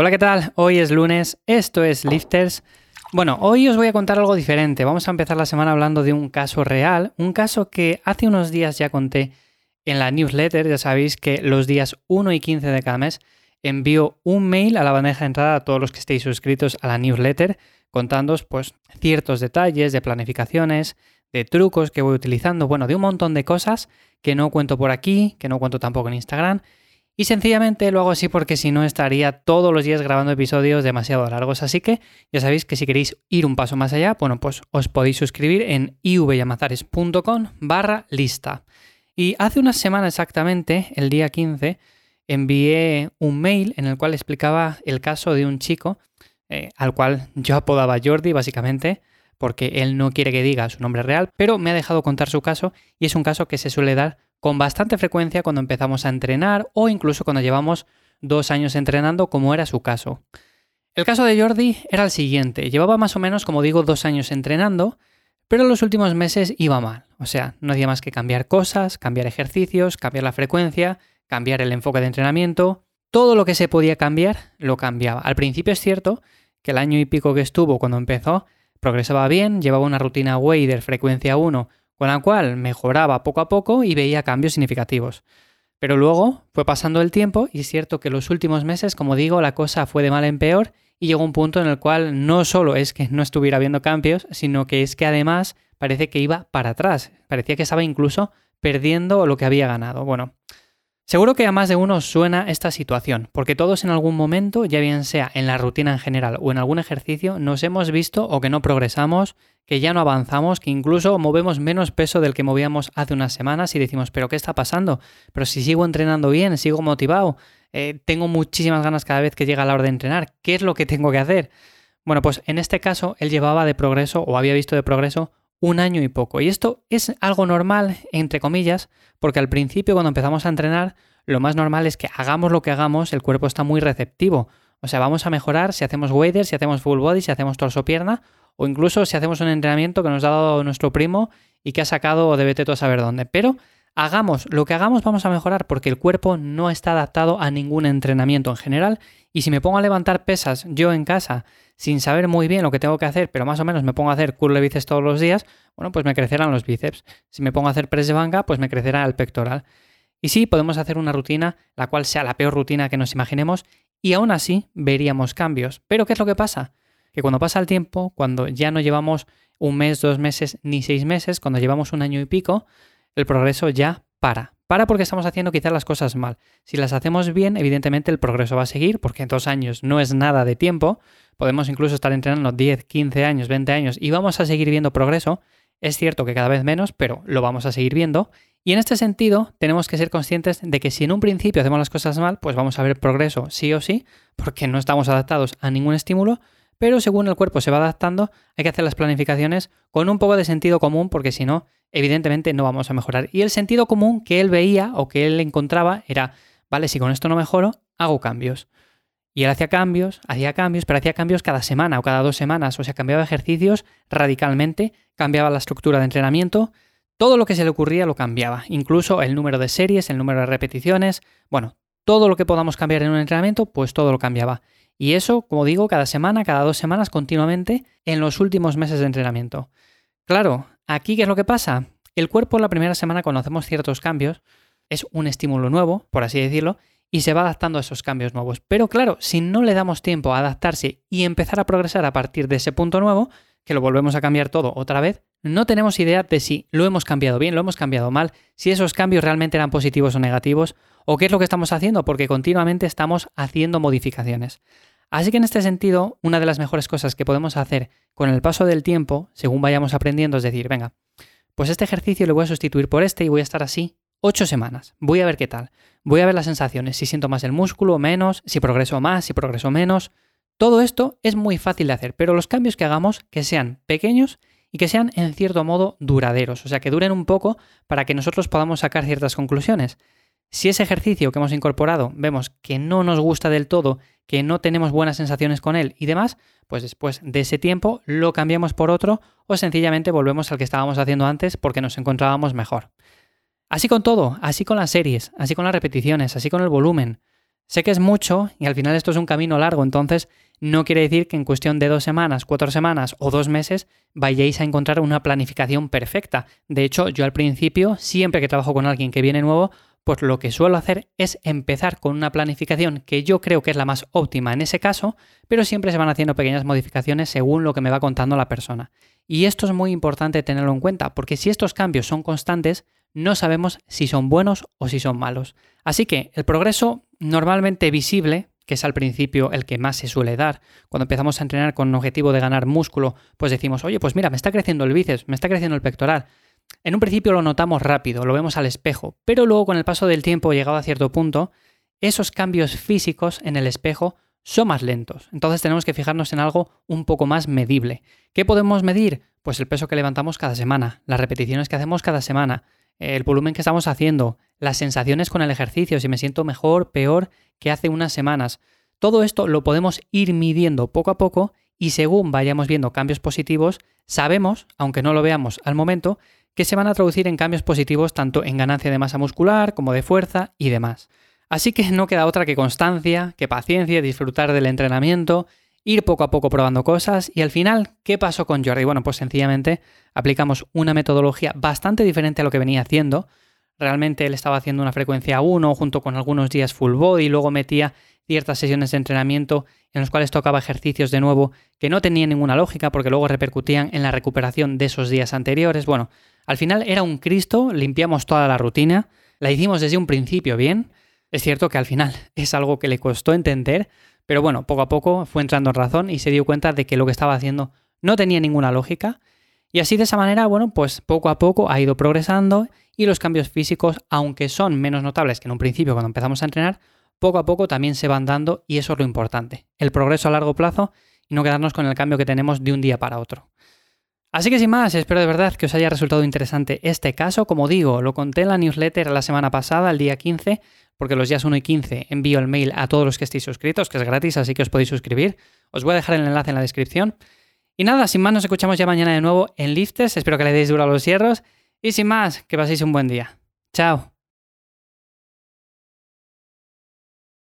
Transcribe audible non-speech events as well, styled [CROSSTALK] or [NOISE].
Hola, ¿qué tal? Hoy es lunes, esto es Lifters. Bueno, hoy os voy a contar algo diferente. Vamos a empezar la semana hablando de un caso real, un caso que hace unos días ya conté en la newsletter. Ya sabéis que los días 1 y 15 de cada mes envío un mail a la bandeja de entrada a todos los que estéis suscritos a la newsletter contándoos pues ciertos detalles de planificaciones, de trucos que voy utilizando, bueno, de un montón de cosas que no cuento por aquí, que no cuento tampoco en Instagram y sencillamente lo hago así porque si no estaría todos los días grabando episodios demasiado largos. Así que ya sabéis que si queréis ir un paso más allá, bueno, pues os podéis suscribir en ivyamazares.com barra lista. Y hace una semana exactamente, el día 15, envié un mail en el cual explicaba el caso de un chico eh, al cual yo apodaba Jordi, básicamente, porque él no quiere que diga su nombre real, pero me ha dejado contar su caso y es un caso que se suele dar con bastante frecuencia cuando empezamos a entrenar o incluso cuando llevamos dos años entrenando, como era su caso. El caso de Jordi era el siguiente, llevaba más o menos, como digo, dos años entrenando, pero en los últimos meses iba mal, o sea, no hacía más que cambiar cosas, cambiar ejercicios, cambiar la frecuencia, cambiar el enfoque de entrenamiento, todo lo que se podía cambiar lo cambiaba. Al principio es cierto que el año y pico que estuvo cuando empezó progresaba bien, llevaba una rutina Wader frecuencia 1 con la cual mejoraba poco a poco y veía cambios significativos. Pero luego fue pasando el tiempo y es cierto que los últimos meses, como digo, la cosa fue de mal en peor y llegó un punto en el cual no solo es que no estuviera viendo cambios, sino que es que además parece que iba para atrás, parecía que estaba incluso perdiendo lo que había ganado. Bueno, Seguro que a más de uno suena esta situación, porque todos en algún momento, ya bien sea en la rutina en general o en algún ejercicio, nos hemos visto o que no progresamos, que ya no avanzamos, que incluso movemos menos peso del que movíamos hace unas semanas y decimos, pero ¿qué está pasando? Pero si sigo entrenando bien, sigo motivado, eh, tengo muchísimas ganas cada vez que llega la hora de entrenar, ¿qué es lo que tengo que hacer? Bueno, pues en este caso él llevaba de progreso o había visto de progreso un año y poco. Y esto es algo normal, entre comillas, porque al principio cuando empezamos a entrenar, lo más normal es que hagamos lo que hagamos, el cuerpo está muy receptivo. O sea, vamos a mejorar si hacemos waders, si hacemos full body, si hacemos torso-pierna, o incluso si hacemos un entrenamiento que nos ha dado nuestro primo y que ha sacado de vete a saber dónde. Pero hagamos lo que hagamos, vamos a mejorar porque el cuerpo no está adaptado a ningún entrenamiento en general. Y si me pongo a levantar pesas yo en casa sin saber muy bien lo que tengo que hacer, pero más o menos me pongo a hacer curl bíceps todos los días, bueno, pues me crecerán los bíceps. Si me pongo a hacer press de banca, pues me crecerá el pectoral. Y sí, podemos hacer una rutina, la cual sea la peor rutina que nos imaginemos, y aún así veríamos cambios. Pero ¿qué es lo que pasa? Que cuando pasa el tiempo, cuando ya no llevamos un mes, dos meses, ni seis meses, cuando llevamos un año y pico, el progreso ya para. Para porque estamos haciendo quizás las cosas mal. Si las hacemos bien, evidentemente el progreso va a seguir, porque en dos años no es nada de tiempo. Podemos incluso estar entrenando 10, 15 años, 20 años y vamos a seguir viendo progreso. Es cierto que cada vez menos, pero lo vamos a seguir viendo. Y en este sentido, tenemos que ser conscientes de que si en un principio hacemos las cosas mal, pues vamos a ver progreso sí o sí, porque no estamos adaptados a ningún estímulo, pero según el cuerpo se va adaptando, hay que hacer las planificaciones con un poco de sentido común, porque si no, evidentemente no vamos a mejorar. Y el sentido común que él veía o que él encontraba era, vale, si con esto no mejoro, hago cambios. Y él hacía cambios, hacía cambios, pero hacía cambios cada semana o cada dos semanas, o sea, cambiaba ejercicios radicalmente, cambiaba la estructura de entrenamiento, todo lo que se le ocurría lo cambiaba, incluso el número de series, el número de repeticiones, bueno, todo lo que podamos cambiar en un entrenamiento, pues todo lo cambiaba. Y eso, como digo, cada semana, cada dos semanas, continuamente, en los últimos meses de entrenamiento. Claro, aquí ¿qué es lo que pasa? El cuerpo la primera semana cuando hacemos ciertos cambios es un estímulo nuevo, por así decirlo, y se va adaptando a esos cambios nuevos. Pero claro, si no le damos tiempo a adaptarse y empezar a progresar a partir de ese punto nuevo, que lo volvemos a cambiar todo otra vez, no tenemos idea de si lo hemos cambiado bien, lo hemos cambiado mal, si esos cambios realmente eran positivos o negativos, o qué es lo que estamos haciendo, porque continuamente estamos haciendo modificaciones. Así que en este sentido, una de las mejores cosas que podemos hacer con el paso del tiempo, según vayamos aprendiendo, es decir, venga, pues este ejercicio lo voy a sustituir por este y voy a estar así ocho semanas. Voy a ver qué tal. Voy a ver las sensaciones, si siento más el músculo menos, si progreso más, si progreso menos. Todo esto es muy fácil de hacer, pero los cambios que hagamos que sean pequeños y que sean en cierto modo duraderos, o sea, que duren un poco para que nosotros podamos sacar ciertas conclusiones. Si ese ejercicio que hemos incorporado vemos que no nos gusta del todo, que no tenemos buenas sensaciones con él y demás, pues después de ese tiempo lo cambiamos por otro o sencillamente volvemos al que estábamos haciendo antes porque nos encontrábamos mejor. Así con todo, así con las series, así con las repeticiones, así con el volumen. Sé que es mucho y al final esto es un camino largo, entonces no quiere decir que en cuestión de dos semanas, cuatro semanas o dos meses vayáis a encontrar una planificación perfecta. De hecho, yo al principio, siempre que trabajo con alguien que viene nuevo, pues lo que suelo hacer es empezar con una planificación que yo creo que es la más óptima en ese caso, pero siempre se van haciendo pequeñas modificaciones según lo que me va contando la persona. Y esto es muy importante tenerlo en cuenta, porque si estos cambios son constantes, no sabemos si son buenos o si son malos. Así que el progreso normalmente visible, que es al principio el que más se suele dar, cuando empezamos a entrenar con un objetivo de ganar músculo, pues decimos, oye, pues mira, me está creciendo el bíceps, me está creciendo el pectoral. En un principio lo notamos rápido, lo vemos al espejo, pero luego con el paso del tiempo, llegado a cierto punto, esos cambios físicos en el espejo son más lentos. Entonces tenemos que fijarnos en algo un poco más medible. ¿Qué podemos medir? Pues el peso que levantamos cada semana, las repeticiones que hacemos cada semana, el volumen que estamos haciendo, las sensaciones con el ejercicio, si me siento mejor, peor que hace unas semanas. Todo esto lo podemos ir midiendo poco a poco y según vayamos viendo cambios positivos, sabemos, aunque no lo veamos al momento, que se van a traducir en cambios positivos tanto en ganancia de masa muscular como de fuerza y demás. Así que no queda otra que constancia, que paciencia, disfrutar del entrenamiento ir poco a poco probando cosas y al final, ¿qué pasó con Jordi? Bueno, pues sencillamente aplicamos una metodología bastante diferente a lo que venía haciendo. Realmente él estaba haciendo una frecuencia 1 junto con algunos días full body luego metía ciertas sesiones de entrenamiento en los cuales tocaba ejercicios de nuevo que no tenían ninguna lógica porque luego repercutían en la recuperación de esos días anteriores. Bueno, al final era un Cristo, limpiamos toda la rutina, la hicimos desde un principio bien. Es cierto que al final [LAUGHS] es algo que le costó entender, pero bueno, poco a poco fue entrando en razón y se dio cuenta de que lo que estaba haciendo no tenía ninguna lógica. Y así de esa manera, bueno, pues poco a poco ha ido progresando y los cambios físicos, aunque son menos notables que en un principio cuando empezamos a entrenar, poco a poco también se van dando y eso es lo importante, el progreso a largo plazo y no quedarnos con el cambio que tenemos de un día para otro. Así que sin más, espero de verdad que os haya resultado interesante este caso. Como digo, lo conté en la newsletter la semana pasada, el día 15, porque los días 1 y 15 envío el mail a todos los que estéis suscritos, que es gratis, así que os podéis suscribir. Os voy a dejar el enlace en la descripción. Y nada, sin más, nos escuchamos ya mañana de nuevo en Liftes. Espero que le deis duro a los hierros. Y sin más, que paséis un buen día. Chao.